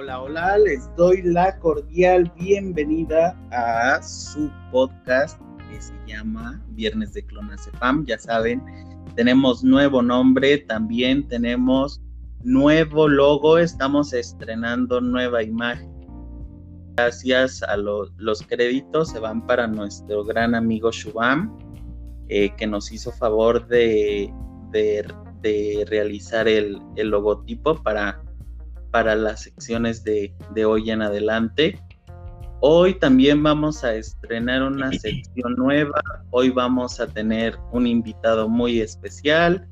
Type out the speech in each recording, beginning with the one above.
Hola, hola, les doy la cordial bienvenida a su podcast que se llama Viernes de Clonacepam. Ya saben, tenemos nuevo nombre, también tenemos nuevo logo, estamos estrenando nueva imagen. Gracias a los créditos se van para nuestro gran amigo Shubham, eh, que nos hizo favor de, de, realizar el, el logotipo para para las secciones de, hoy en adelante. Hoy también vamos a estrenar una sección nueva. Hoy vamos a tener un invitado muy especial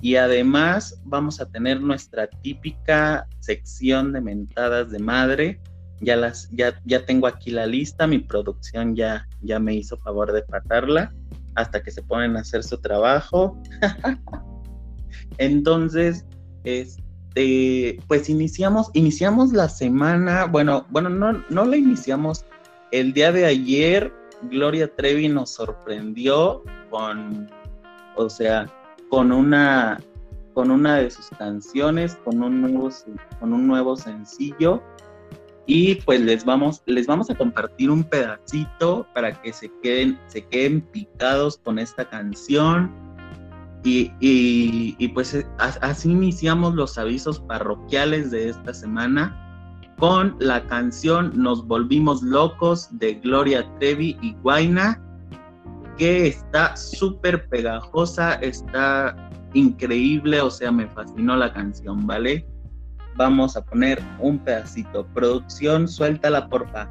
y además vamos a tener nuestra típica sección de mentadas de madre. Ya las ya, ya tengo aquí la lista, mi producción ya ya me hizo favor de patarla hasta que se ponen a hacer su trabajo. Entonces, este este, pues iniciamos, iniciamos la semana, bueno, bueno, no, no la iniciamos. El día de ayer, Gloria Trevi nos sorprendió con, o sea, con una, con una de sus canciones, con un nuevo, con un nuevo sencillo. Y pues les vamos, les vamos a compartir un pedacito para que se queden, se queden picados con esta canción y, pues eh, así iniciamos los avisos parroquiales de esta semana con la canción Nos Volvimos Locos de Gloria Trevi y Guaina, que está súper pegajosa, está increíble, o sea, me fascinó la canción, ¿vale? Vamos a poner un pedacito. Producción, suéltala, porfa.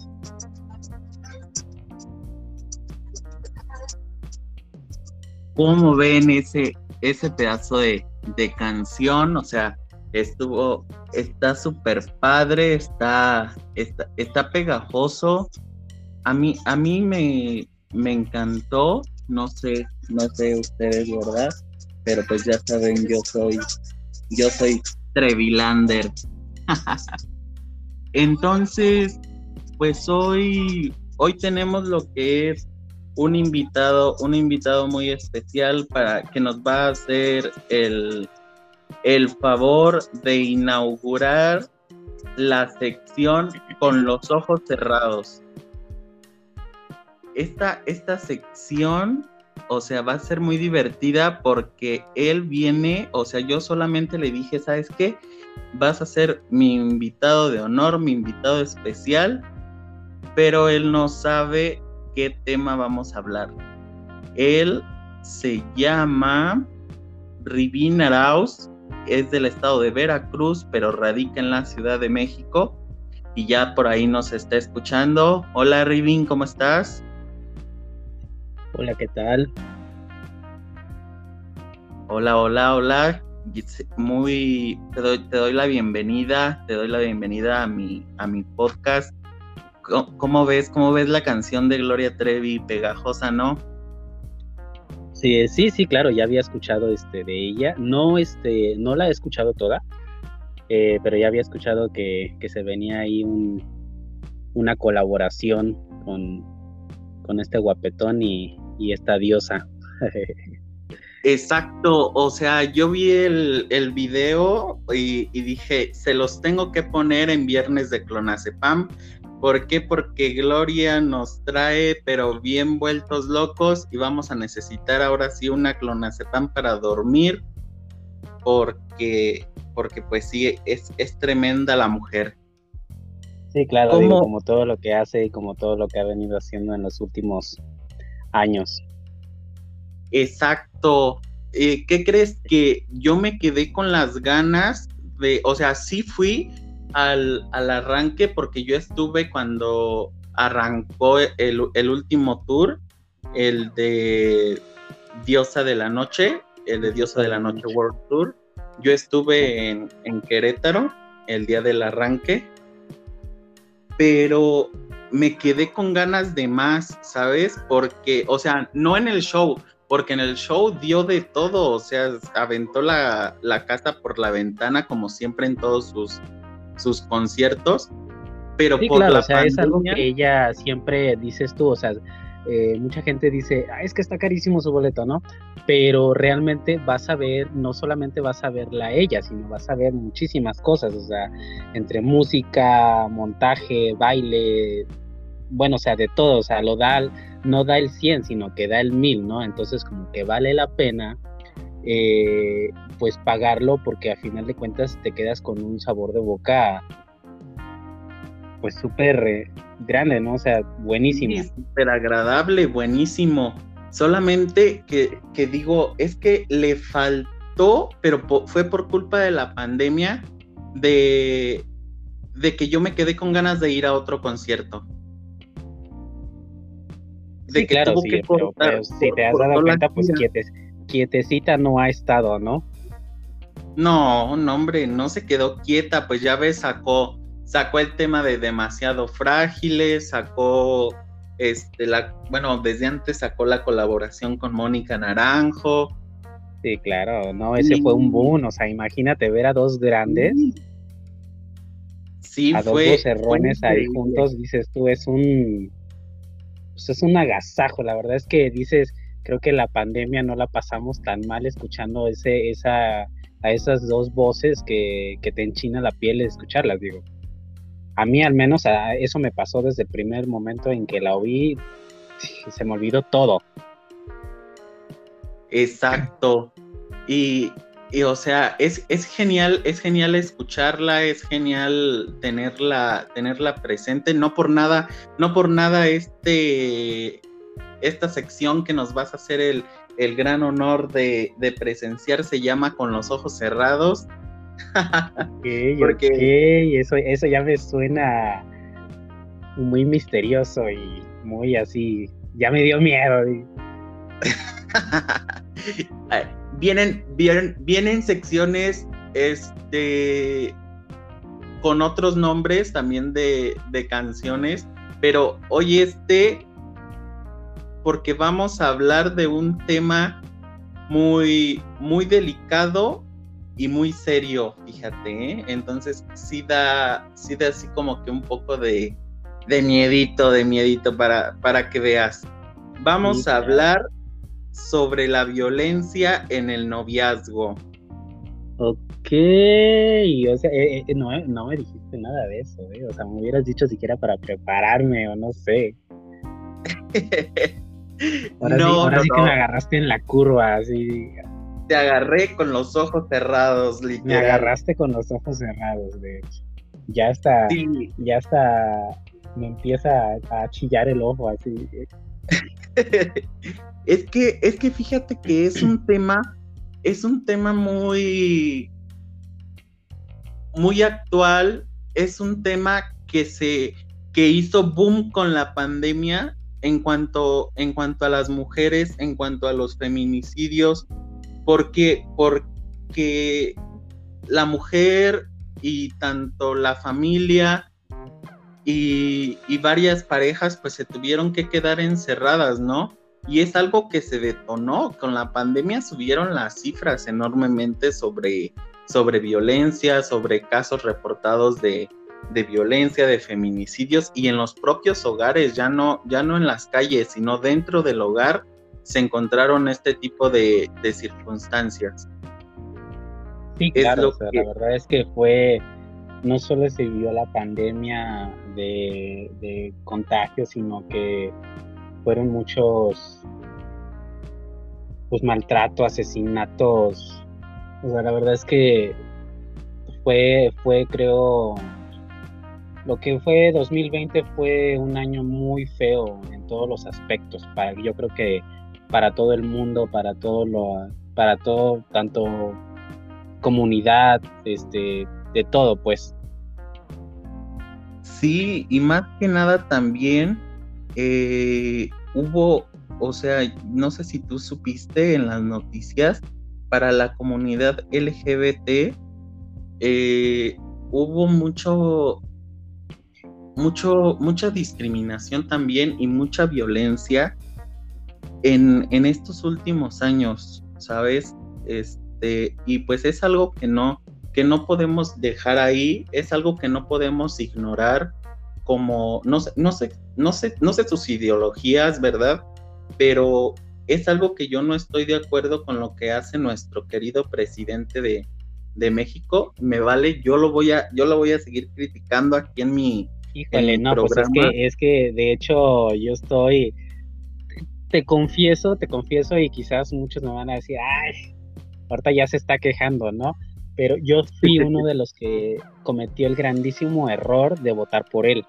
¿Cómo ven ese, ese pedazo de, canción? O sea, estuvo, está súper padre, está, está, pegajoso. A mí, a mí me, me encantó, no sé, no sé ustedes, ¿verdad? Pero pues ya saben, yo soy, yo soy Trevilander. Entonces, pues hoy, hoy tenemos lo que es un invitado, un invitado muy especial para que nos va a hacer el, el favor de inaugurar la sección con los ojos cerrados. Esta, esta sección, o sea, va a ser muy divertida porque él viene, o sea, yo solamente le dije, ¿sabes qué? Vas a ser mi invitado de honor, mi invitado especial, pero él no sabe qué tema vamos a hablar. Él se llama Rivin Arauz, es del estado de Veracruz, pero radica en la Ciudad de México y ya por ahí nos está escuchando. Hola Rivin, ¿cómo estás? Hola, ¿qué tal? Hola, hola, hola. Muy, te doy, te doy la bienvenida, te doy la bienvenida a mi, a mi podcast ¿Cómo ves, cómo ves la canción de Gloria Trevi, pegajosa, no? Sí, sí, sí, claro, ya había escuchado este de ella. No, este, no la he escuchado toda, eh, pero ya había escuchado que, se venía ahí un, una colaboración con, con este guapetón y, esta diosa. Exacto, o sea, yo vi el, el video y, y, dije, se los tengo que poner en viernes de Clonazepam ¿Por qué? Porque Gloria nos trae, pero bien vueltos locos, y vamos a necesitar ahora sí una clonazepam para dormir, porque, porque pues sí, es, es tremenda la mujer. Sí, claro, como todo lo que hace y como todo lo que ha venido haciendo en los últimos años. Exacto. Eh, ¿Qué crees que yo me quedé con las ganas de, o sea, sí fui, al, arranque porque yo estuve cuando arrancó el, último tour, el de Diosa de la Noche, el de Diosa de la Noche World Tour. Yo estuve en, en Querétaro el día del arranque, pero me quedé con ganas de más, ¿sabes? Porque, o sea, no en el show, porque en el show dio de todo, o sea, aventó la, casa por la ventana como siempre en todos sus, sus conciertos, pero por claro, o sea, es algo que ella siempre dices tú, o sea, eh, mucha gente dice, ah, es que está carísimo su boleto, ¿no? Pero realmente vas a ver, no solamente vas a verla a ella, sino vas a ver muchísimas cosas, o sea, entre música, montaje, baile, bueno, o sea, de todo, o sea, lo da, no da el 100, sino que da el 1000, ¿no? Entonces como que vale la pena, eh, pues pagarlo porque a final de cuentas te quedas con un sabor de boca, pues súper eh, grande, ¿no? O sea, buenísimo. súper agradable, buenísimo. Solamente que, que digo, es que le faltó, pero fue por culpa de la pandemia, de, de que yo me quedé con ganas de ir a otro concierto sí, claro, sí, pero, si te has dado cuenta, pues quietecita no ha estado, ¿no? No, no, hombre, no se quedó quieta, pues ya ves, sacó, sacó el tema de demasiado frágiles, sacó este la, bueno, desde antes sacó la colaboración con Mónica Naranjo. Sí, claro, no, ese fue un boom, o sea, imagínate ver a dos grandes. Sí, a fue, dos errones ahí juntos, dices tú, es un pues, es un agasajo, la verdad es que dices, creo que la pandemia no la pasamos tan mal escuchando ese, esa, a esas dos voces que, te enchina la piel escucharlas, digo. A mí al menos eso me pasó desde el primer momento en que la oí, se me olvidó todo. Exacto. Y, y o sea, es, es, genial, es genial escucharla, es genial tenerla, tenerla presente. No por nada, no por nada este, esta sección que nos vas a hacer el, el gran honor de, presenciar se llama Con los ojos cerrados. Porque eso, eso ya me suena muy misterioso y muy así. Ya me dio miedo. vienen, vienen, vienen secciones este, con otros nombres también de, de canciones, pero hoy este, porque vamos a hablar de un tema muy, muy delicado y muy serio, fíjate, ¿eh? entonces sí da, sí da así como que un poco de, de miedito, de miedito para, para que veas. Vamos a hablar sobre la violencia en el noviazgo. Ok, o sea, eh, eh, no, no, me dijiste nada de eso, ¿eh? o sea, me hubieras dicho siquiera para prepararme o no sé. Ahora, sí, ahora sí que me agarraste en la curva, así. Te agarré con los ojos cerrados, literal. Me agarraste con los ojos cerrados, de hecho. Ya está, ya está, me empieza a, a chillar el ojo así. Es que, es que fíjate que es un tema, es un tema muy, muy actual, es un tema que se, que hizo boom con la pandemia en cuanto, en cuanto a las mujeres, en cuanto a los feminicidios, porque, porque la mujer y tanto la familia y, y, varias parejas pues se tuvieron que quedar encerradas, ¿no? y es algo que se detonó. Con la pandemia subieron las cifras enormemente sobre, sobre violencia, sobre casos reportados de, violencia, de feminicidios y en los propios hogares, ya no, ya no en las calles, sino dentro del hogar se encontraron este tipo de, circunstancias. Sí, claro, la verdad es que fue, no solo se vio la pandemia de, de contagio, sino que fueron muchos pues maltrato, asesinatos. O sea, la verdad es que fue, fue creo, lo que fue 2020 fue un año muy feo en todos los aspectos. Para, yo creo que para todo el mundo, para todo lo, para todo, tanto comunidad, este, de todo, pues. Sí, y más que nada también eh, hubo, o sea, no sé si tú supiste en las noticias para la comunidad LGBT eh, hubo mucho, mucho, mucha discriminación también y mucha violencia en, en estos últimos años, ¿sabes? Este, y pues es algo que no, que no podemos dejar ahí, es algo que no podemos ignorar como, no sé, no sé, no sé, no sé sus ideologías, ¿verdad? Pero es algo que yo no estoy de acuerdo con lo que hace nuestro querido presidente de, México. Me vale, yo lo voy a, yo lo voy a seguir criticando aquí en mi, Híjole, no, pues es que, es que de hecho yo estoy, te confieso, te confieso y quizás muchos me van a decir, ay, ahorita ya se está quejando, ¿no? Pero yo fui uno de los que cometió el grandísimo error de votar por él.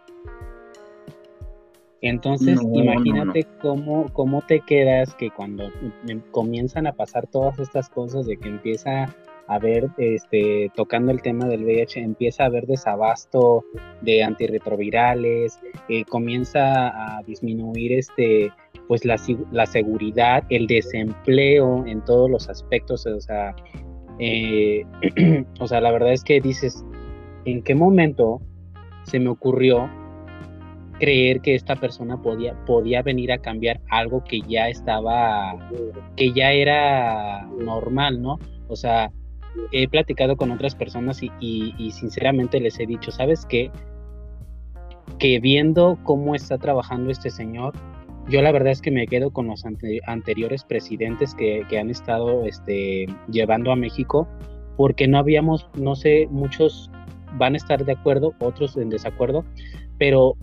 Entonces, imagínate Cómo, cómo te quedas que cuando em, comienzan a pasar todas estas cosas de que empieza a haber, este, tocando el tema del VIH, empieza a haber desabasto de antirretrovirales, eh, comienza a disminuir este, pues la, la, seguridad, el desempleo en todos los aspectos, o sea, eh, o sea, la verdad es que dices, ¿en qué momento se me ocurrió creer que esta persona podía, podía venir a cambiar algo que ya estaba, que ya era normal, ¿no? O sea, he platicado con otras personas y, sinceramente les he dicho, ¿sabes qué? Que viendo cómo está trabajando este señor, yo la verdad es que me quedo con los anteriores presidentes que, que, han estado este, llevando a México, porque no habíamos, no sé, muchos van a estar de acuerdo, otros en desacuerdo, pero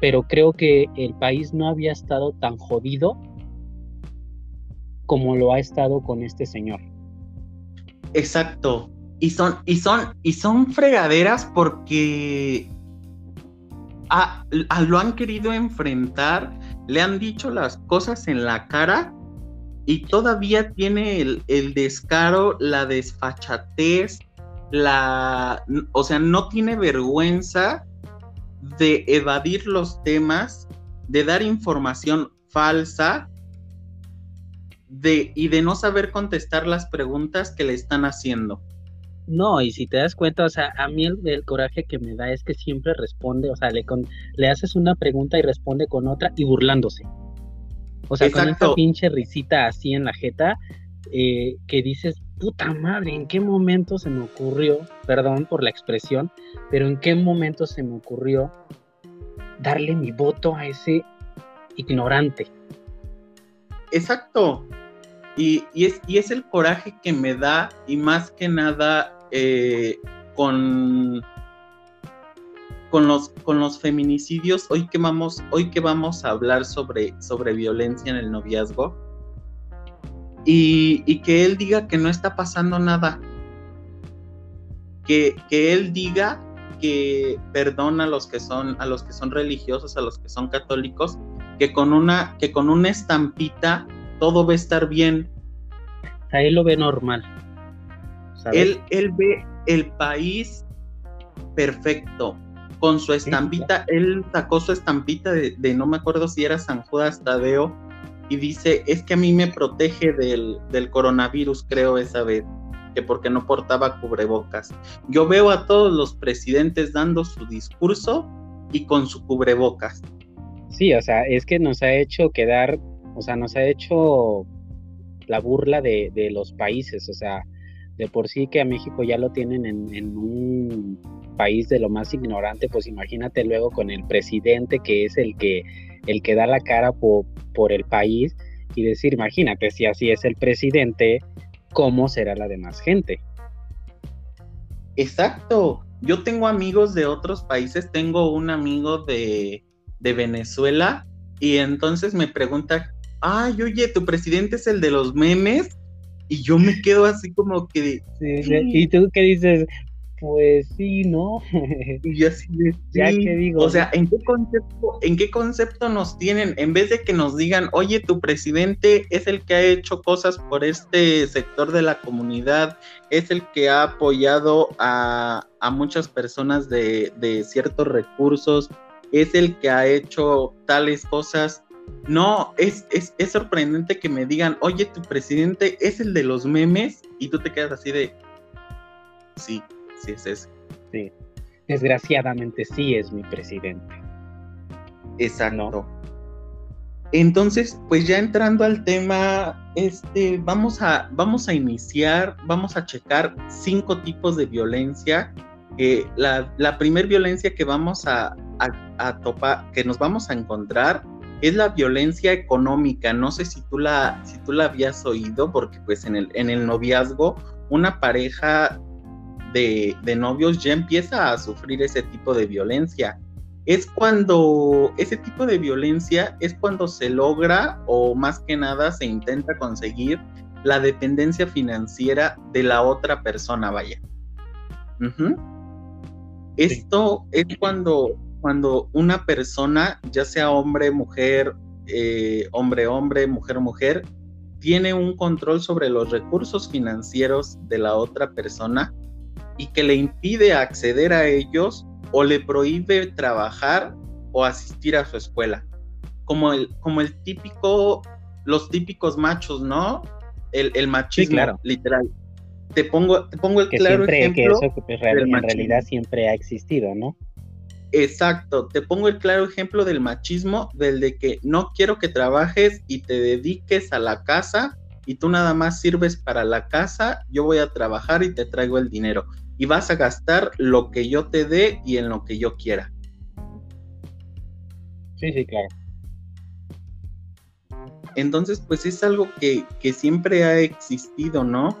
pero creo que el país no había estado tan jodido como lo ha estado con este señor. Exacto. Y son, y son, y son fregaderas porque lo han querido enfrentar, le han dicho las cosas en la cara y todavía tiene el, el descaro, la desfachatez, la, o sea, no tiene vergüenza de evadir los temas, de dar información falsa de, y de no saber contestar las preguntas que le están haciendo. No, y si te das cuenta, o sea, a mí el, coraje que me da es que siempre responde, o sea, le, le haces una pregunta y responde con otra y burlándose. O sea, con esa pinche risita así en la jeta, eh, que dices, puta madre, ¿en qué momento se me ocurrió, perdón por la expresión, pero en qué momento se me ocurrió darle mi voto a ese ignorante? Exacto. Y, es, es el coraje que me da y más que nada eh, con, con, los, con los feminicidios, hoy que vamos, hoy que vamos a hablar sobre, sobre violencia en el noviazgo, y, que él diga que no está pasando nada. Que, que, él diga que perdona a los que son a los que son religiosos, a los que son católicos, que con una que con una estampita todo va a estar bien. A él lo ve normal. Él, él ve el país perfecto. Con su estampita, él sacó su estampita de, de, no me acuerdo si era San Judas Tadeo, y dice, es que a mí me protege del, coronavirus, creo esa vez, que porque no portaba cubrebocas. Yo veo a todos los presidentes dando su discurso y con su cubrebocas. Sí, o sea, es que nos ha hecho quedar, o sea, nos ha hecho la burla de, los países, o sea, de por sí que a México ya lo tienen en, en, un país de lo más ignorante, pues imagínate luego con el presidente que es el que el que da la cara por, por el país y decir, imagínate, si así es el presidente, ¿cómo será la demás gente? Exacto. Yo tengo amigos de otros países, tengo un amigo de, de Venezuela y entonces me pregunta, ay, oye, tu presidente es el de los memes y yo me quedo así como que... ¿Y tú qué dices? Pues sí, ¿no? y así ya que digo. O sea, ¿en qué concepto, en qué concepto nos tienen? En vez de que nos digan, oye, tu presidente es el que ha hecho cosas por este sector de la comunidad, es el que ha apoyado a, muchas personas de, de ciertos recursos, es el que ha hecho tales cosas. No, es, es, es sorprendente que me digan, oye, tu presidente es el de los memes y tú te quedas así de, sí, sí es eso. Sí, desgraciadamente sí es mi presidente. Exacto. Entonces, pues ya entrando al tema, este, vamos a, vamos a iniciar, vamos a checar cinco tipos de violencia. La, la primer violencia que vamos a, a, topar, que nos vamos a encontrar es la violencia económica. No sé si tú la, si tú la habías oído, porque pues en el, en el noviazgo, una pareja de, de novios ya empieza a sufrir ese tipo de violencia es cuando ese tipo de violencia es cuando se logra o más que nada se intenta conseguir la dependencia financiera de la otra persona, vaya. Esto es cuando, cuando una persona, ya sea hombre, mujer, eh, hombre, hombre, mujer, mujer, tiene un control sobre los recursos financieros de la otra persona y que le impide acceder a ellos o le prohíbe trabajar o asistir a su escuela. Como el, como el típico, los típicos machos, ¿no? El, el machismo, literal. Te pongo, te pongo el claro ejemplo. Que eso pues, en realidad siempre ha existido, ¿no? Exacto, te pongo el claro ejemplo del machismo, del de que no quiero que trabajes y te dediques a la casa y tú nada más sirves para la casa, yo voy a trabajar y te traigo el dinero y vas a gastar lo que yo te dé y en lo que yo quiera. Sí, sí, claro. Entonces, pues es algo que, siempre ha existido, ¿no?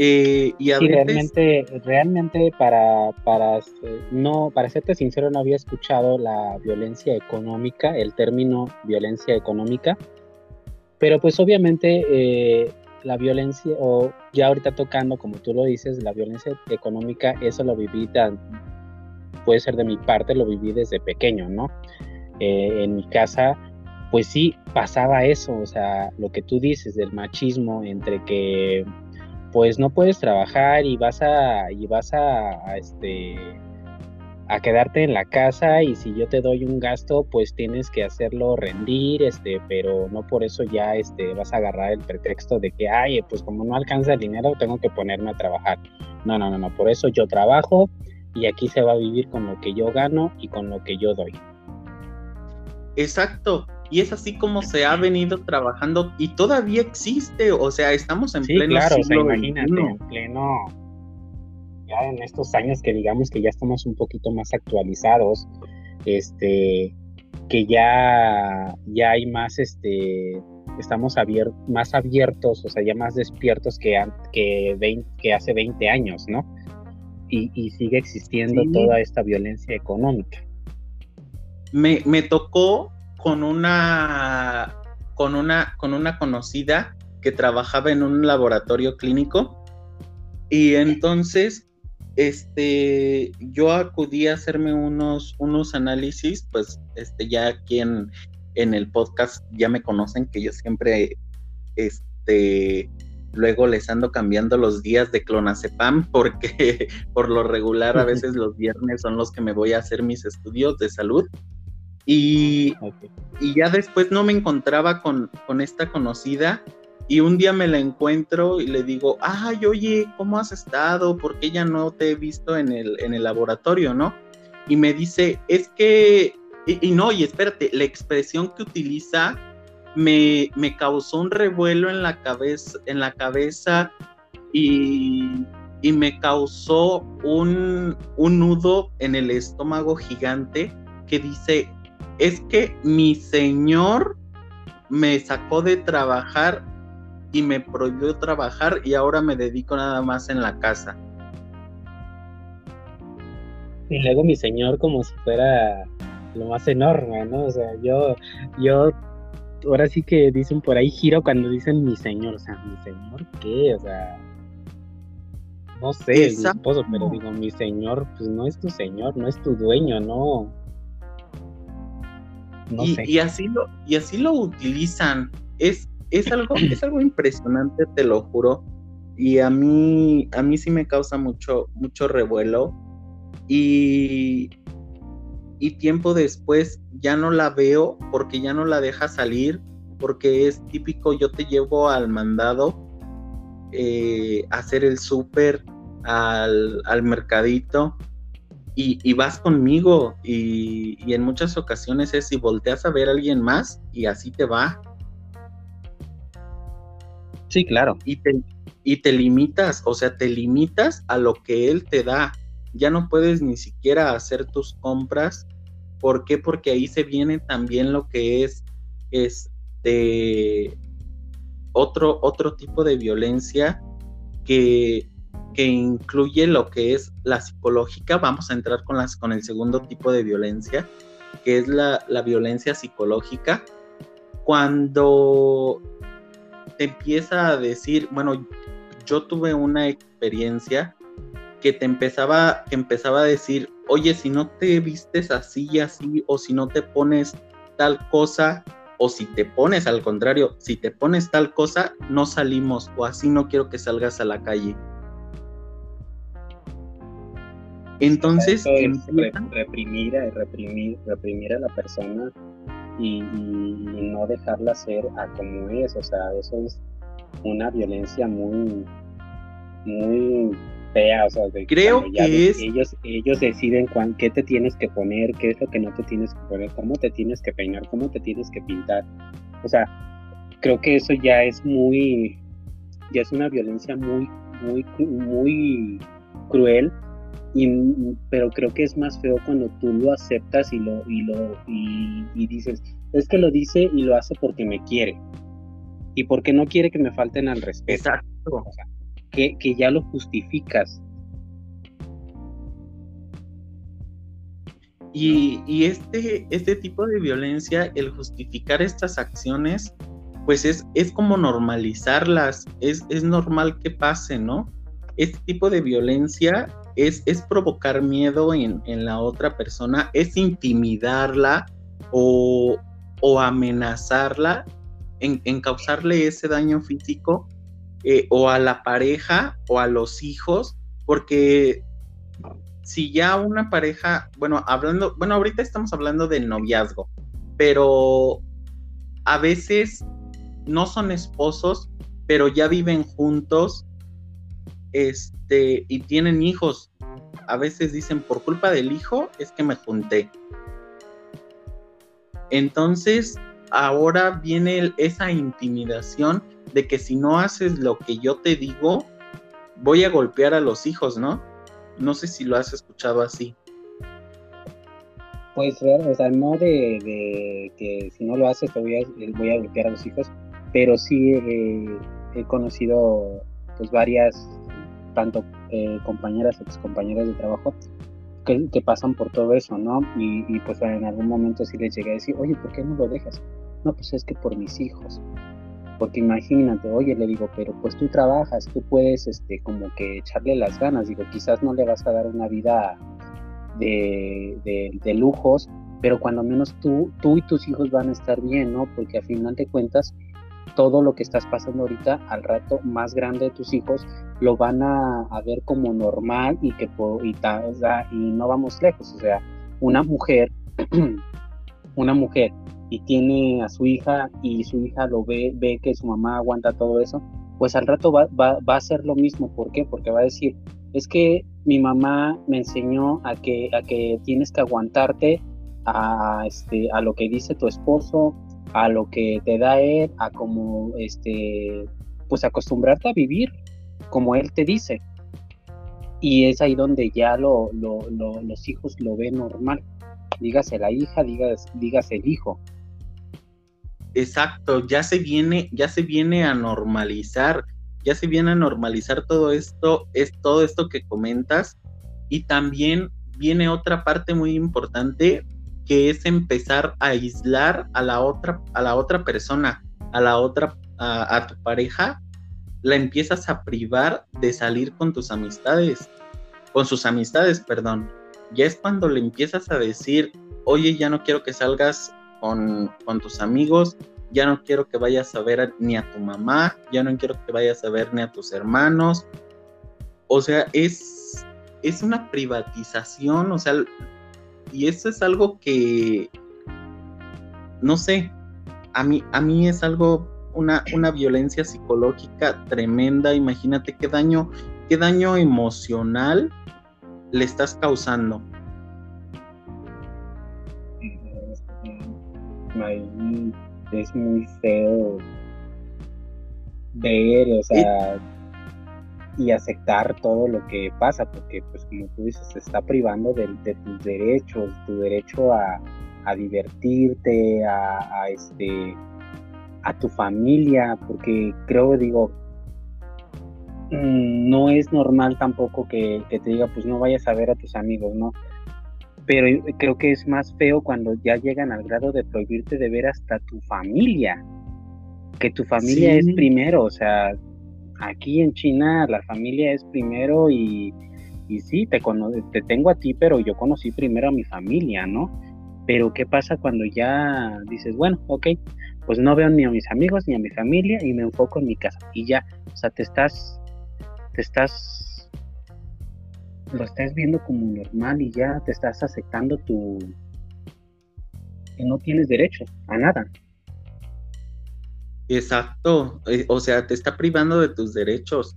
Eh, y a realmente, realmente para, para, no, para serte sincero, no había escuchado la violencia económica, el término violencia económica, pero pues obviamente eh, la violencia, o ya ahorita tocando, como tú lo dices, la violencia económica, eso lo viví, puede ser de mi parte, lo viví desde pequeño, ¿no? Eh, en mi casa, pues sí, pasaba eso, o sea, lo que tú dices del machismo entre que pues no puedes trabajar y vas a, y vas a este, a quedarte en la casa y si yo te doy un gasto, pues tienes que hacerlo rendir, este, pero no por eso ya este, vas a agarrar el pretexto de que, ay, pues como no alcanza el dinero, tengo que ponerme a trabajar. No, no, no, no, por eso yo trabajo y aquí se va a vivir con lo que yo gano y con lo que yo doy. Exacto, y es así como se ha venido trabajando y todavía existe, o sea, estamos en pleno claro, siglo o sea, imagínate, en pleno ya en estos años que digamos que ya estamos un poquito más actualizados, este, que ya, ya hay más, este, estamos más abiertos, o sea, ya más despiertos que, que, que hace 20 años, ¿no? Y, sigue existiendo toda esta violencia económica. Me, me, tocó con una, con, una, con una conocida que trabajaba en un laboratorio clínico. Y entonces este, yo acudí a hacerme unos, unos análisis, pues este, ya aquí en, el podcast ya me conocen que yo siempre, este, luego les ando cambiando los días de clonazepam porque por lo regular a veces los viernes son los que me voy a hacer mis estudios de salud. Y, y ya después no me encontraba con, con esta conocida y un día me la encuentro y le digo, ay, oye, ¿cómo has estado? ¿Por qué ya no te he visto en el, en el laboratorio, no? Y me dice, es que, y, no, y espérate, la expresión que utiliza me, me, causó un revuelo en la cabeza, en la cabeza y, y me causó un, un nudo en el estómago gigante que dice, es que mi señor me sacó de trabajar y me prohibió trabajar y ahora me dedico nada más en la casa. Y luego mi señor como si fuera lo más enorme, ¿no? O sea, yo, yo, ahora sí que dicen por ahí giro cuando dicen mi señor, o sea, mi señor, ¿qué? O sea, no sé, mi esposo, pero digo, mi señor, pues no es tu señor, no es tu dueño, no. No y, sé. y así lo, y así lo utilizan. Es, es algo, es algo impresionante, te lo juro. Y a mí, a mí sí me causa mucho, mucho revuelo. Y, y tiempo después ya no la veo porque ya no la deja salir, porque es típico, yo te llevo al mandado eh, hacer el súper, al, al mercadito, y, vas conmigo y, en muchas ocasiones es si volteas a ver a alguien más y así te va. Sí, claro. Y te, y te limitas, o sea, te limitas a lo que él te da. Ya no puedes ni siquiera hacer tus compras. ¿Por qué? Porque ahí se viene también lo que es este otro, otro tipo de violencia que que incluye lo que es la psicológica. Vamos a entrar con, las, con el segundo tipo de violencia, que es la, violencia psicológica. Cuando te empieza a decir, bueno, yo tuve una experiencia que te empezaba, que empezaba a decir, oye, si no te vistes así y así, o si no te pones tal cosa, o si te pones al contrario, si te pones tal cosa, no salimos, o así no quiero que salgas a la calle. Entonces, reprimir, reprimir, reprimir a la persona y, no dejarla ser a como es, o sea, eso es una violencia muy, muy fea, o sea, creo que es... ellos, ellos deciden cuán, qué te tienes que poner, qué es lo que no te tienes que poner, cómo te tienes que peinar, cómo te tienes que pintar, o sea, creo que eso ya es muy, ya es una violencia muy, muy, muy cruel pero creo que es más feo cuando tú lo aceptas y lo y lo y, dices es que lo dice y lo hace porque me quiere y porque no quiere que me falten al respeto. Exacto. Que, que ya lo justificas. Y, y, este este tipo de violencia el justificar estas acciones pues es, es como normalizarlas. Es, es normal que pase no este tipo de violencia es, provocar miedo en, la otra persona, es intimidarla o, amenazarla en, causarle ese daño físico eh, o a la pareja o a los hijos, porque si ya una pareja, bueno, hablando, bueno, ahorita estamos hablando del noviazgo, pero a veces no son esposos, pero ya viven juntos este, y tienen hijos. A veces dicen, por culpa del hijo es que me junté. Entonces, ahora viene esa intimidación de que si no haces lo que yo te digo, voy a golpear a los hijos, ¿no? No sé si lo has escuchado así. Pues, o sea, no de, que si no lo haces te voy a, voy a golpear a los hijos, pero sí he conocido pues varias tanto eh, compañeras, ex compañeras de trabajo, que, pasan por todo eso, ¿no? Y, pues en algún momento sí les llegué a decir, oye, ¿por qué no lo dejas? No, pues es que por mis hijos. Porque imagínate, oye, le digo, pero pues tú trabajas, tú puedes, este, como que echarle las ganas. Digo, quizás no le vas a dar una vida de, de, lujos, pero cuando menos tú, tú y tus hijos van a estar bien, ¿no? Porque al final de cuentas, todo lo que estás pasando ahorita, al rato más grande de tus hijos, lo van a, ver como normal y que y, y no vamos lejos, o sea, una mujer, una mujer y tiene a su hija y su hija lo ve, ve que su mamá aguanta todo eso, pues al rato va, va, va a ser lo mismo, ¿por qué? Porque va a decir, es que mi mamá me enseñó a que, a que tienes que aguantarte a, este, a lo que dice tu esposo, a lo que te da él, a como, este, pues acostumbrarte a vivir como él te dice. Y es ahí donde ya lo, los hijos lo ven normal. Dígase la hija, dígase, dígase el hijo. Exacto, ya se viene, ya se viene a normalizar, ya se viene a normalizar todo esto, es todo esto que comentas. Y también viene otra parte muy importante que es empezar a aislar a la otra, a la otra persona, a la otra, a, tu pareja, la empiezas a privar de salir con tus amistades, con sus amistades, perdón. Ya es cuando le empiezas a decir, oye, ya no quiero que salgas con, con tus amigos, ya no quiero que vayas a ver ni a tu mamá, ya no quiero que vayas a ver ni a tus hermanos. O sea, es, es una privatización, o sea, y eso es algo que, no sé, a mí, a mí es algo una, una violencia psicológica tremenda. Imagínate qué daño, qué daño emocional le estás causando. Es muy feo ver, o sea, y aceptar todo lo que pasa, porque pues como tú dices, se está privando de, tus derechos, tu derecho a, divertirte, a, este a tu familia, porque creo, digo, mm, no es normal tampoco que, que, te diga, pues no vayas a ver a tus amigos, ¿no? Pero creo que es más feo cuando ya llegan al grado de prohibirte de ver hasta tu familia, que tu familia es primero, o sea, aquí en China la familia es primero y, y sí, te, te tengo a ti, pero yo conocí primero a mi familia, ¿no? Pero ¿qué pasa cuando ya dices, bueno, ok, pues no veo ni a mis amigos ni a mi familia y me enfoco en mi casa y ya, o sea, te estás, te estás, lo estás viendo como normal y ya te estás aceptando tu, que no tienes derecho a nada. Exacto, eh, o sea, te está privando de tus derechos.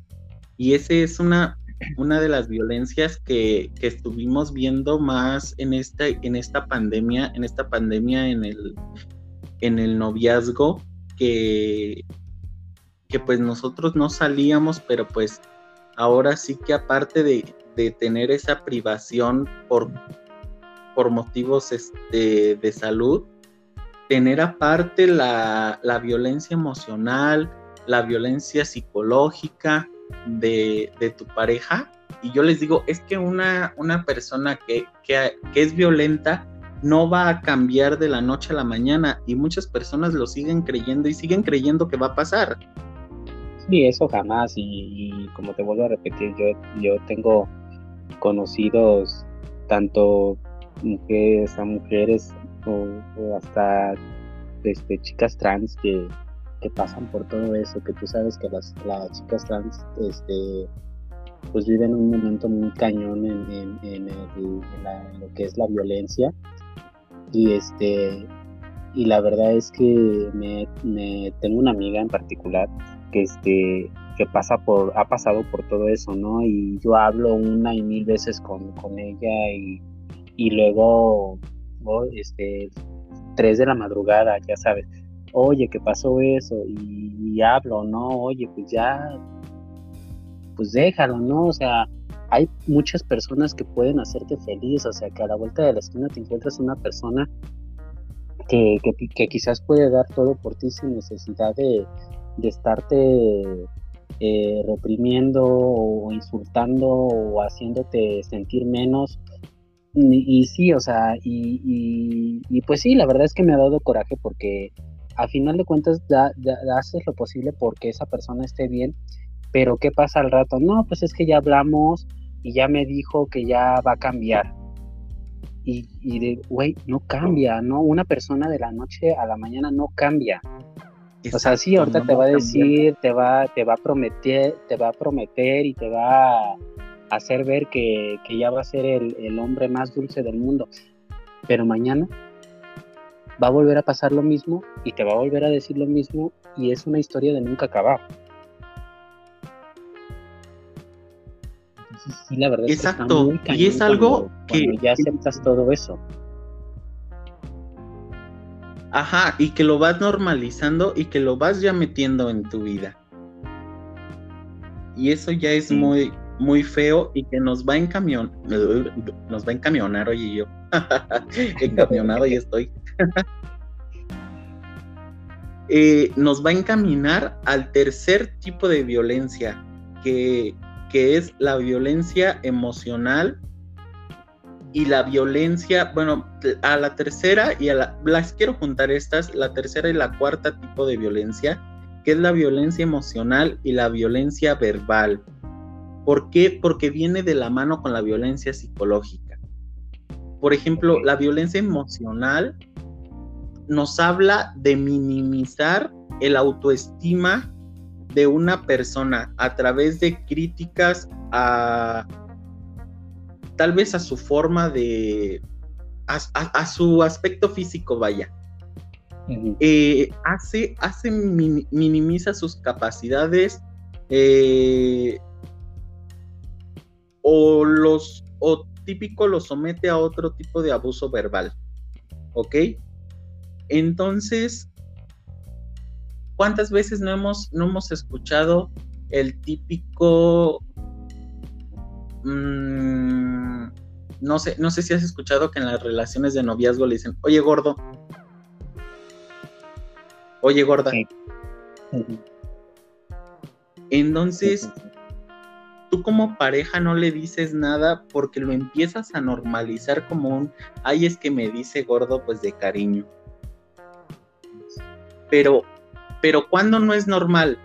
Y ese es una, una de las violencias que, que, estuvimos viendo más en esta, en esta pandemia, en esta pandemia en el, en el noviazgo, que, que pues nosotros no salíamos, pero pues ahora sí que aparte de, de tener esa privación por, por motivos este, de salud, tener aparte la, violencia emocional, la violencia psicológica de, tu pareja. Y yo les digo, es que una, una persona que, que, es violenta no va a cambiar de la noche a la mañana y muchas personas lo siguen creyendo y siguen creyendo que va a pasar. Sí, eso jamás y, como te vuelvo a repetir, yo, yo tengo conocidos tanto mujeres a mujeres o, hasta este, chicas trans que, pasan por todo eso, que tú sabes que las, las chicas trans este, pues viven un momento muy cañón en, en, lo que es la violencia. Y este y la verdad es que me, tengo una amiga en particular que este que pasa por ha pasado por todo eso no y yo hablo una y mil veces con, con ella y, y luego este, 3 de la madrugada, ya sabes, oye, ¿qué pasó eso? Y, hablo, ¿no? Oye, pues ya, pues déjalo, ¿no? O sea, hay muchas personas que pueden hacerte feliz, o sea, que a la vuelta de la esquina te encuentras una persona que, que, quizás puede dar todo por ti sin necesidad de, de estarte eh, reprimiendo o insultando o haciéndote sentir menos y, sí, o sea, y, y, pues sí, la verdad es que me ha dado coraje porque a final de cuentas da, haces lo posible porque esa persona esté bien, pero ¿qué pasa al rato? No, pues es que ya hablamos y ya me dijo que ya va a cambiar. Y, y de, güey, no cambia, ¿no? Una persona de la noche a la mañana no cambia. o sea, sí, ahorita te va a decir, te va, te va a prometer, te va a prometer y te va a hacer ver que, ya va a ser el, hombre más dulce del mundo. Pero mañana va a volver a pasar lo mismo y te va a volver a decir lo mismo y es una historia de nunca acabar. sí, la verdad Exacto. Es y es algo que ya aceptas todo eso. Ajá, y que lo vas normalizando y que lo vas ya metiendo en tu vida. Y eso ya es muy, muy feo y que nos va a encamion nos va a encamionar, oye yo. Encamionado y estoy. Eh, nos va a encaminar al tercer tipo de violencia, que, que es la violencia emocional y la violencia, bueno, a la tercera y a la, las quiero juntar estas, la tercera y la cuarta tipo de violencia, que es la violencia emocional y la violencia verbal. ¿Por qué? Porque viene de la mano con la violencia psicológica. Por ejemplo, la violencia emocional nos habla de minimizar el autoestima de una persona a través de críticas a tal vez a su forma de a, su aspecto físico vaya eh, hace, hace minimiza sus capacidades eh, o los o típico lo somete a otro tipo de abuso verbal. ¿Ok? Entonces, ¿cuántas veces no hemos, no hemos escuchado el típico... Mm, no sé, no sé si has escuchado que en las relaciones de noviazgo le dicen, oye gordo, oye gorda. Entonces, tú como pareja no le dices nada porque lo empiezas a normalizar como un, ay, es que me dice gordo, pues de cariño. Pero, pero cuando no es normal,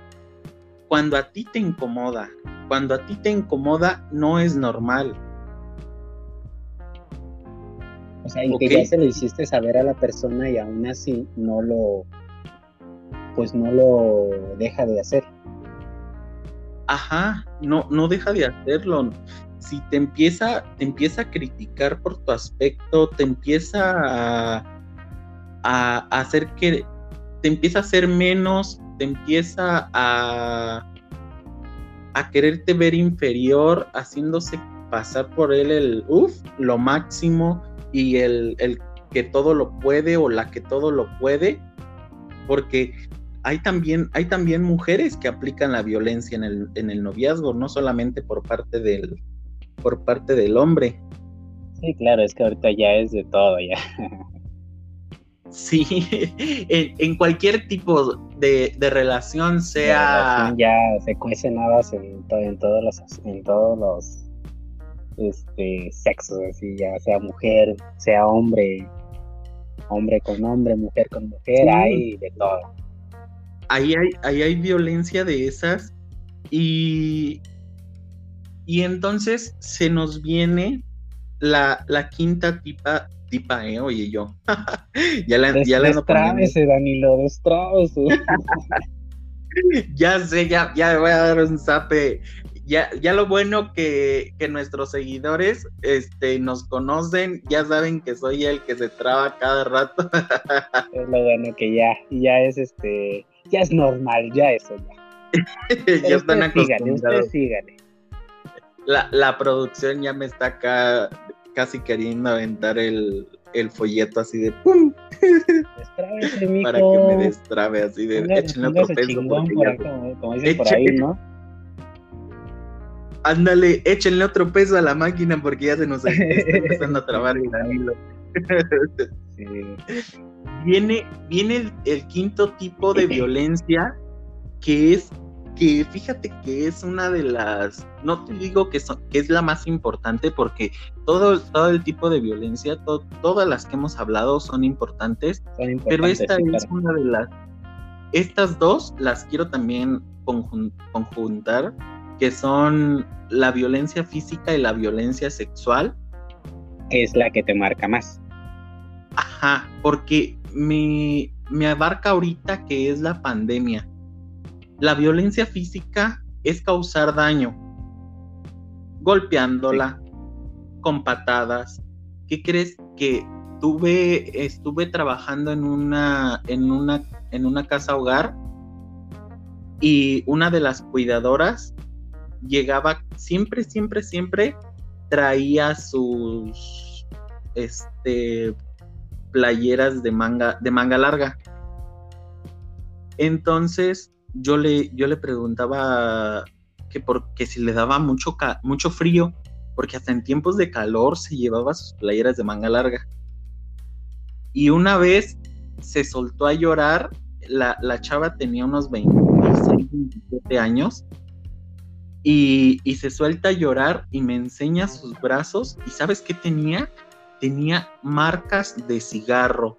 cuando a ti te incomoda, cuando a ti te incomoda, no es normal. O sea, y que ya se lo hiciste saber a la persona y aún así no lo, pues no lo deja de hacer ajá, no, no deja de hacerlo. Si te empieza, te empieza a criticar por tu aspecto, te empieza a, hacer que te empieza a hacer menos, te empieza a, a quererte ver inferior, haciéndose pasar por él el uff, lo máximo y el, el que todo lo puede o la que todo lo puede, porque hay también, hay también mujeres que aplican la violencia en el, en el noviazgo, no solamente por parte del, por parte del hombre. Sí, claro, es que ahorita ya es de todo ya. Sí, en, cualquier tipo de, relación sea. ya se cuece nada en, en, todos los en todos los este sexos, así ya sea mujer, sea hombre, hombre con hombre, mujer con mujer, hay de todo ahí hay, ahí hay violencia de esas y, y entonces se nos viene la, la quinta tipa, tipa, eh, oye yo. ya la, Des, ya la Danilo, ya sé, ya, ya voy a dar un zape. Ya, ya lo bueno que, que, nuestros seguidores este, nos conocen, ya saben que soy el que se traba cada rato. es lo bueno que ya, ya es este ya es normal, ya eso ya. ya están acostumbrados. La, la, producción ya me está acá casi queriendo aventar el, el folleto así de ¡pum! Para que me destrabe así de échenle otro peso. como, dicen por ahí, ¿no? Ándale, échenle otro peso a la máquina porque ya se nos está empezando a trabar el Danilo. sí viene, viene el, quinto tipo de violencia, que es que fíjate que es una de las, no te digo que, que es la más importante porque todo, todo el tipo de violencia, todas las que hemos hablado son importantes, pero esta es una de las, estas dos las quiero también conjuntar, que son la violencia física y la violencia sexual. Es la que te marca más. Ajá, porque me, abarca ahorita que es la pandemia. La violencia física es causar daño, golpeándola, con patadas. ¿Qué crees que tuve, estuve trabajando en una, en una, en una casa hogar y una de las cuidadoras llegaba siempre, siempre, siempre traía sus, este, playeras de manga, de manga larga. Entonces yo le, yo le preguntaba que porque si le daba mucho, mucho frío, porque hasta en tiempos de calor se llevaba sus playeras de manga larga. Y una vez se soltó a llorar, la, la chava tenía unos 26, 27 años, y, y, se suelta a llorar y me enseña sus brazos, y ¿sabes qué tenía? Tenía marcas de cigarro.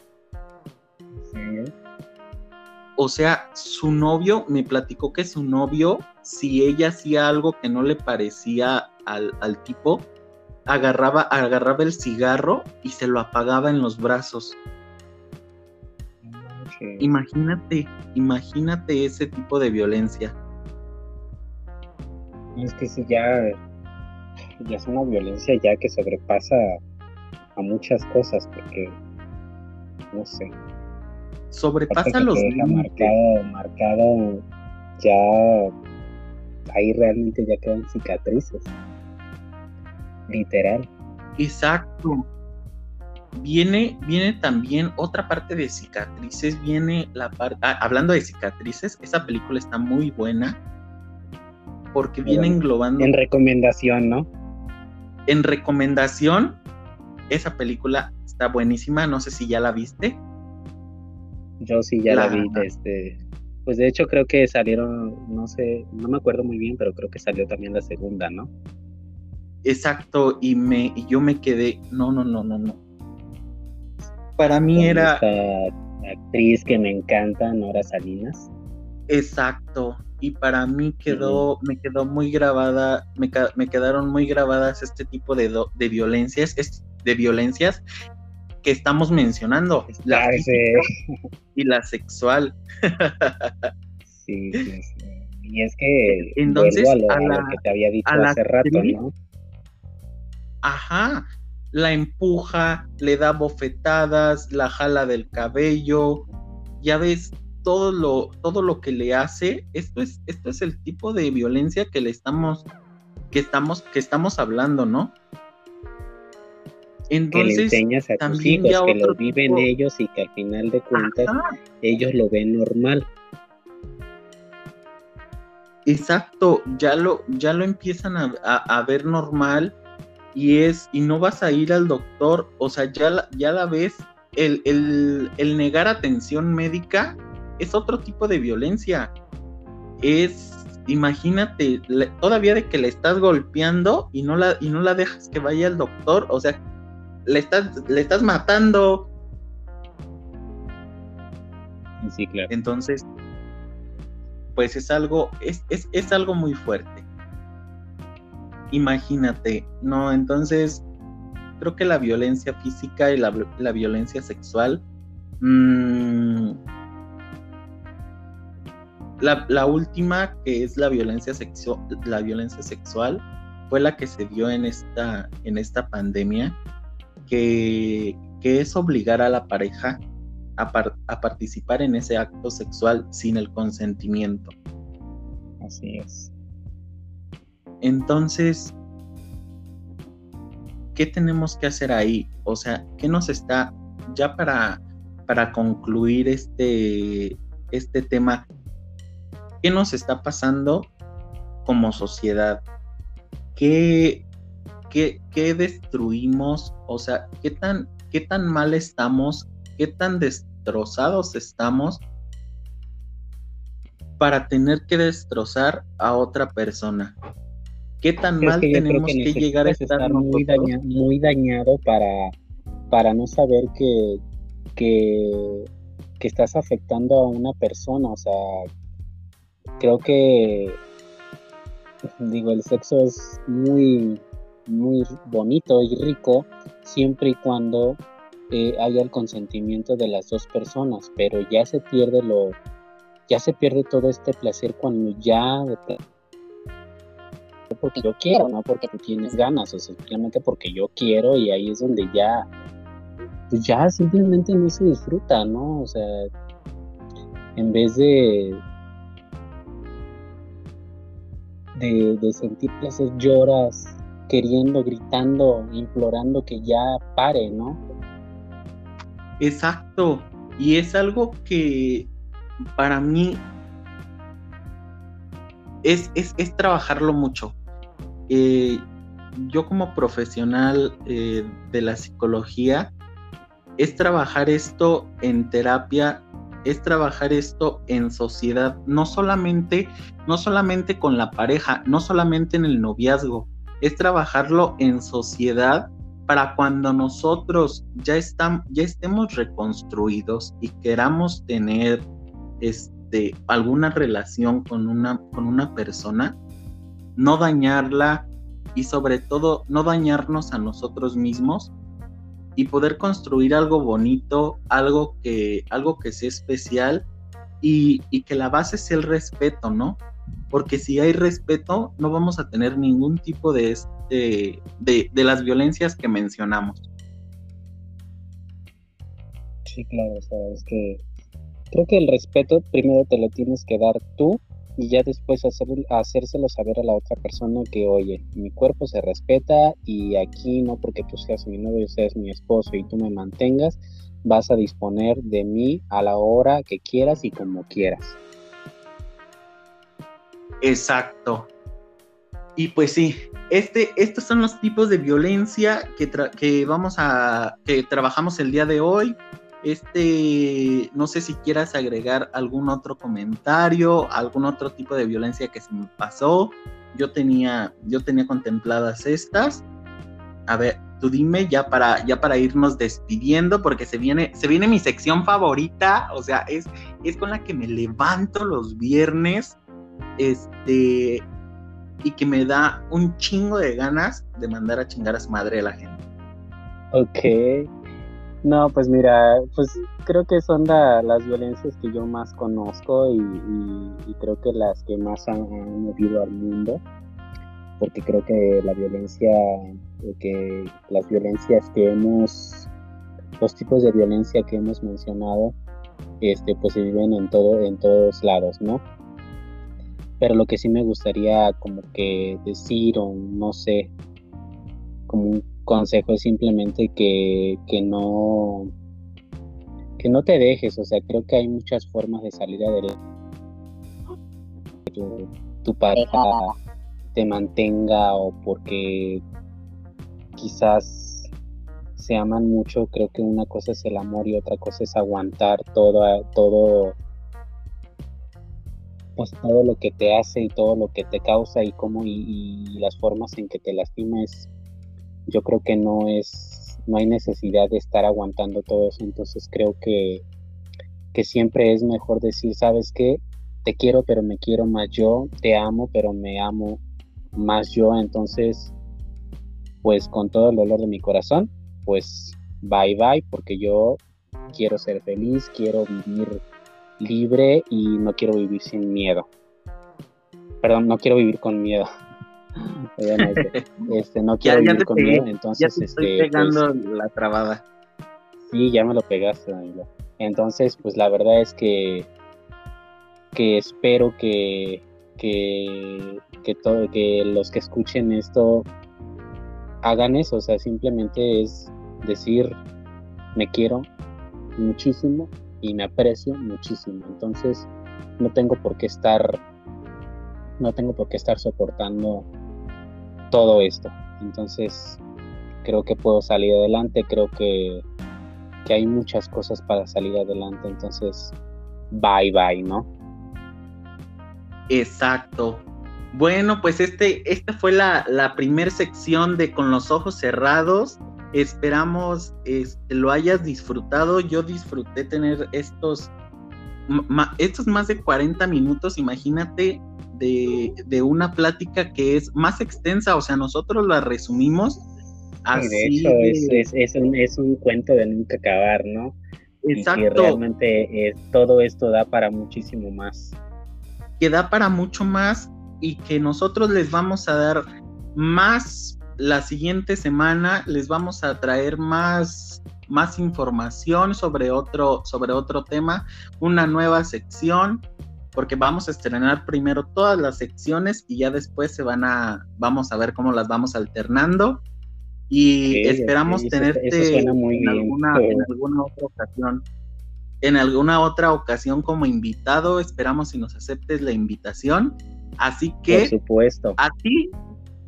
O sea, su novio me platicó que su novio, si ella hacía algo que no le parecía al, tipo, agarraba, agarraba el cigarro y se lo apagaba en los brazos. Imagínate, imagínate ese tipo de violencia. Es que si ya, ya es una violencia ya que sobrepasa a muchas cosas porque, no sé, sobrepasa los marcado, marcado ya ahí realmente ya quedan cicatrices. Literal. Exacto. Viene, viene también otra parte de cicatrices, viene la parte, ah, hablando de cicatrices, esa película está muy buena porque viene englobando... En recomendación, ¿no? En recomendación, esa película está buenísima, no sé si ya la viste. Yo sí ya la, vi desde... Pues de hecho creo que salieron, no sé, no me acuerdo muy bien, pero creo que salió también la segunda, ¿no? Exacto, y me y yo me quedé, no, no, no, no, no. Para mí era esta actriz que me encanta, Nora Salinas. Exacto, y para mí quedó, me quedó muy grabada, me, me, quedaron muy grabadas este tipo de, de violencias, de violencias que estamos mencionando, la y la sexual. sí, sí, sí. Y es que entonces a, lo, que te había dicho hace rato, ¿no? Ajá, la empuja, le da bofetadas, la jala del cabello, ya ves todo lo, todo lo que le hace, esto es, esto es el tipo de violencia que le estamos, que estamos, que estamos hablando, ¿no? Entonces, que le enseñas a tus hijos que lo viven ellos y que al final de cuentas ellos lo ven normal. Exacto, ya lo, ya lo empiezan a, ver normal y es, y no vas a ir al doctor, o sea, ya la, ya la ves, el, el negar atención médica es otro tipo de violencia. Es, imagínate, todavía de que le estás golpeando y no la, y no la dejas que vaya al doctor, o sea, le estás, le estás matando. Sí, claro. Entonces, pues es algo, es, es, algo muy fuerte. Imagínate, ¿no? Entonces, creo que la violencia física y la, violencia sexual, mm, la, la, última, que es la violencia, sexual la violencia sexual, fue la que se dio en esta, en esta pandemia que, es obligar a la pareja a, a, participar en ese acto sexual sin el consentimiento. Así es. Entonces, ¿qué tenemos que hacer ahí? O sea, ¿qué nos está, ya para, para concluir este, este tema, ¿qué nos está pasando como sociedad? ¿Qué, qué, destruimos, o sea, qué tan, qué tan mal estamos, qué tan destrozados estamos para tener que destrozar a otra persona. ¿Qué tan mal tenemos que, llegar a estar, muy, muy, dañado para, para no saber que, que, que estás afectando a una persona? O sea, creo que digo, el sexo es muy, muy bonito y rico siempre y cuando eh, haya el consentimiento de las dos personas, pero ya se pierde lo, ya se pierde todo este placer cuando ya porque yo quiero, no porque tú tienes ganas, o simplemente porque yo quiero y ahí es donde ya, pues ya simplemente no se disfruta, ¿no? O sea, en vez de, de, de sentir placer lloras queriendo, gritando, implorando que ya pare, ¿no? Exacto. Y es algo que para mí es, es, trabajarlo mucho. Eh, yo como profesional eh, de la psicología, es trabajar esto en terapia, es trabajar esto en sociedad, no solamente, no solamente con la pareja, no solamente en el noviazgo, es trabajarlo en sociedad para cuando nosotros ya, ya estemos reconstruidos y queramos tener este, alguna relación con una, con una persona, no dañarla y sobre todo no dañarnos a nosotros mismos y poder construir algo bonito, algo que, algo que sea especial y, y que la base sea el respeto, ¿no? Porque si hay respeto no vamos a tener ningún tipo de, este, de, las violencias que mencionamos. Sí, claro, o sea, es que creo que el respeto primero te lo tienes que dar tú y ya después hacer, hacérselo saber a la otra persona que, oye, mi cuerpo se respeta y aquí no porque tú seas mi novio, seas mi esposo y tú me mantengas, vas a disponer de mí a la hora que quieras y como quieras. Exacto. Y pues sí, este, estos son los tipos de violencia que, vamos a, que trabajamos el día de hoy. Este, no sé si quieras agregar algún otro comentario, algún otro tipo de violencia que se me pasó. Yo tenía, yo tenía contempladas estas. A ver, tú dime ya para, ya para irnos despidiendo, porque se viene, se viene mi sección favorita, o sea, es, es con la que me levanto los viernes. Este, y que me da un chingo de ganas de mandar a chingar a su madre a la gente. Ok. No, pues mira, pues creo que son las violencias que yo más conozco y, creo que las que más han, movido al mundo, porque creo que la violencia, que las violencias que hemos, los tipos de violencia que hemos mencionado, este, pues se viven en todo, en todos lados, ¿no? Pero lo que sí me gustaría como que decir o no sé, como un consejo es simplemente que, no que no te dejes, o sea, creo que hay muchas formas de salir adelante. Tu, tu pareja te mantenga o porque quizás se aman mucho, creo que una cosa es el amor y otra cosa es aguantar todo, todo pues todo lo que te hace y todo lo que te causa y cómo y, las formas en que te lastimes, yo creo que no es, no hay necesidad de estar aguantando todo eso, entonces creo que, que siempre es mejor decir, sabes qué, te quiero pero me quiero más yo, te amo pero me amo más yo, entonces pues con todo el dolor de mi corazón, pues bye bye, porque yo quiero ser feliz, quiero vivir libre y no quiero vivir sin miedo. Perdón, no quiero vivir con miedo. este, no quiero vivir con miedo, entonces ya estoy este, pegando pues, la trabada. Sí, ya me lo pegaste, Danilo. Entonces, pues la verdad es que que espero que que, que todo que los que escuchen esto hagan eso, o sea, simplemente es decir me quiero muchísimo y me aprecio muchísimo. Entonces, no tengo por qué estar no tengo por qué estar soportando todo esto. Entonces, creo que puedo salir adelante, creo que, que hay muchas cosas para salir adelante, entonces, bye bye, ¿no? Exacto. Bueno, pues este, esta fue la, la primera sección de Con los ojos cerrados. Esperamos este, lo hayas disfrutado. Yo disfruté tener estos, estos más de 40 minutos, imagínate, de, una plática que es más extensa. O sea, nosotros la resumimos. Así de hecho, es, un, es, un, cuento de nunca acabar, ¿no? Exacto. Y realmente todo esto da para muchísimo más. Que da para mucho más y que nosotros les vamos a dar más la siguiente semana les vamos a traer más, más información sobre otro, sobre otro tema, una nueva sección, porque vamos a estrenar primero todas las secciones y ya después se van a, vamos a ver cómo las vamos alternando. Y esperamos tenerte en, alguna, en alguna otra ocasión. En alguna otra ocasión como invitado, esperamos si nos aceptes la invitación. Así que, Por supuesto. a ti,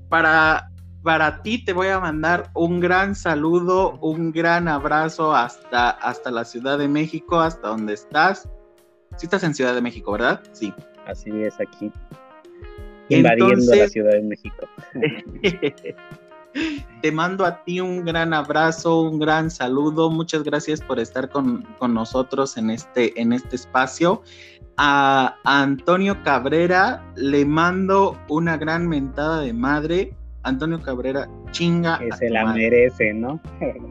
para para ti te voy a mandar un gran saludo, un gran abrazo hasta, hasta la Ciudad de México, hasta donde estás. Sí estás en Ciudad de México, ¿verdad? Sí. Así es, aquí. Invadiendo la Ciudad de México. te mando a ti un gran abrazo, un gran saludo. Muchas gracias por estar con, nosotros en este, en este espacio. a Antonio Cabrera le mando una gran mentada de madre Antonio Cabrera chinga. Que se la merece, ¿no?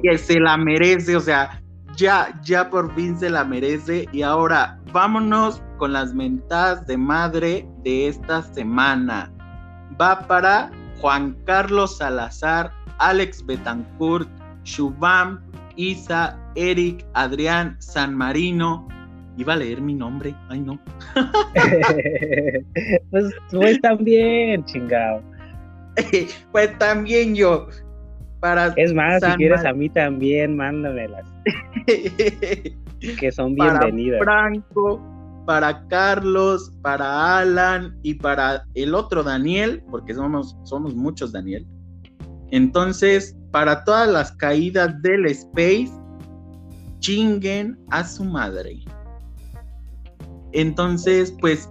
que se la merece, o sea, ya, ya por fin se la merece. Y ahora vámonos con las mentadas de madre de esta semana. Va para Juan Carlos Salazar, Alex Betancourt, Shubam, Isa, Eric, Adrián, San Marino, Iba a leer mi nombre. Ay, no. pues, pues también, chingado. pues también yo. Para es más, si quieres a mí también, mándamelas. que son bienvenidas. Para Franco, para Carlos, para Alan y para el otro Daniel, porque somos, somos muchos Daniel. Entonces, para todas las caídas del space, chinguen a su madre. Entonces, pues,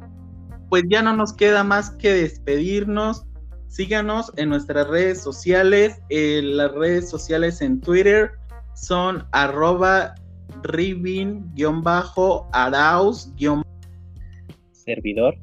pues ya no nos queda más que despedirnos. Síganos en nuestras redes sociales. las redes sociales en Twitter son arroba ribin-arauz- servidor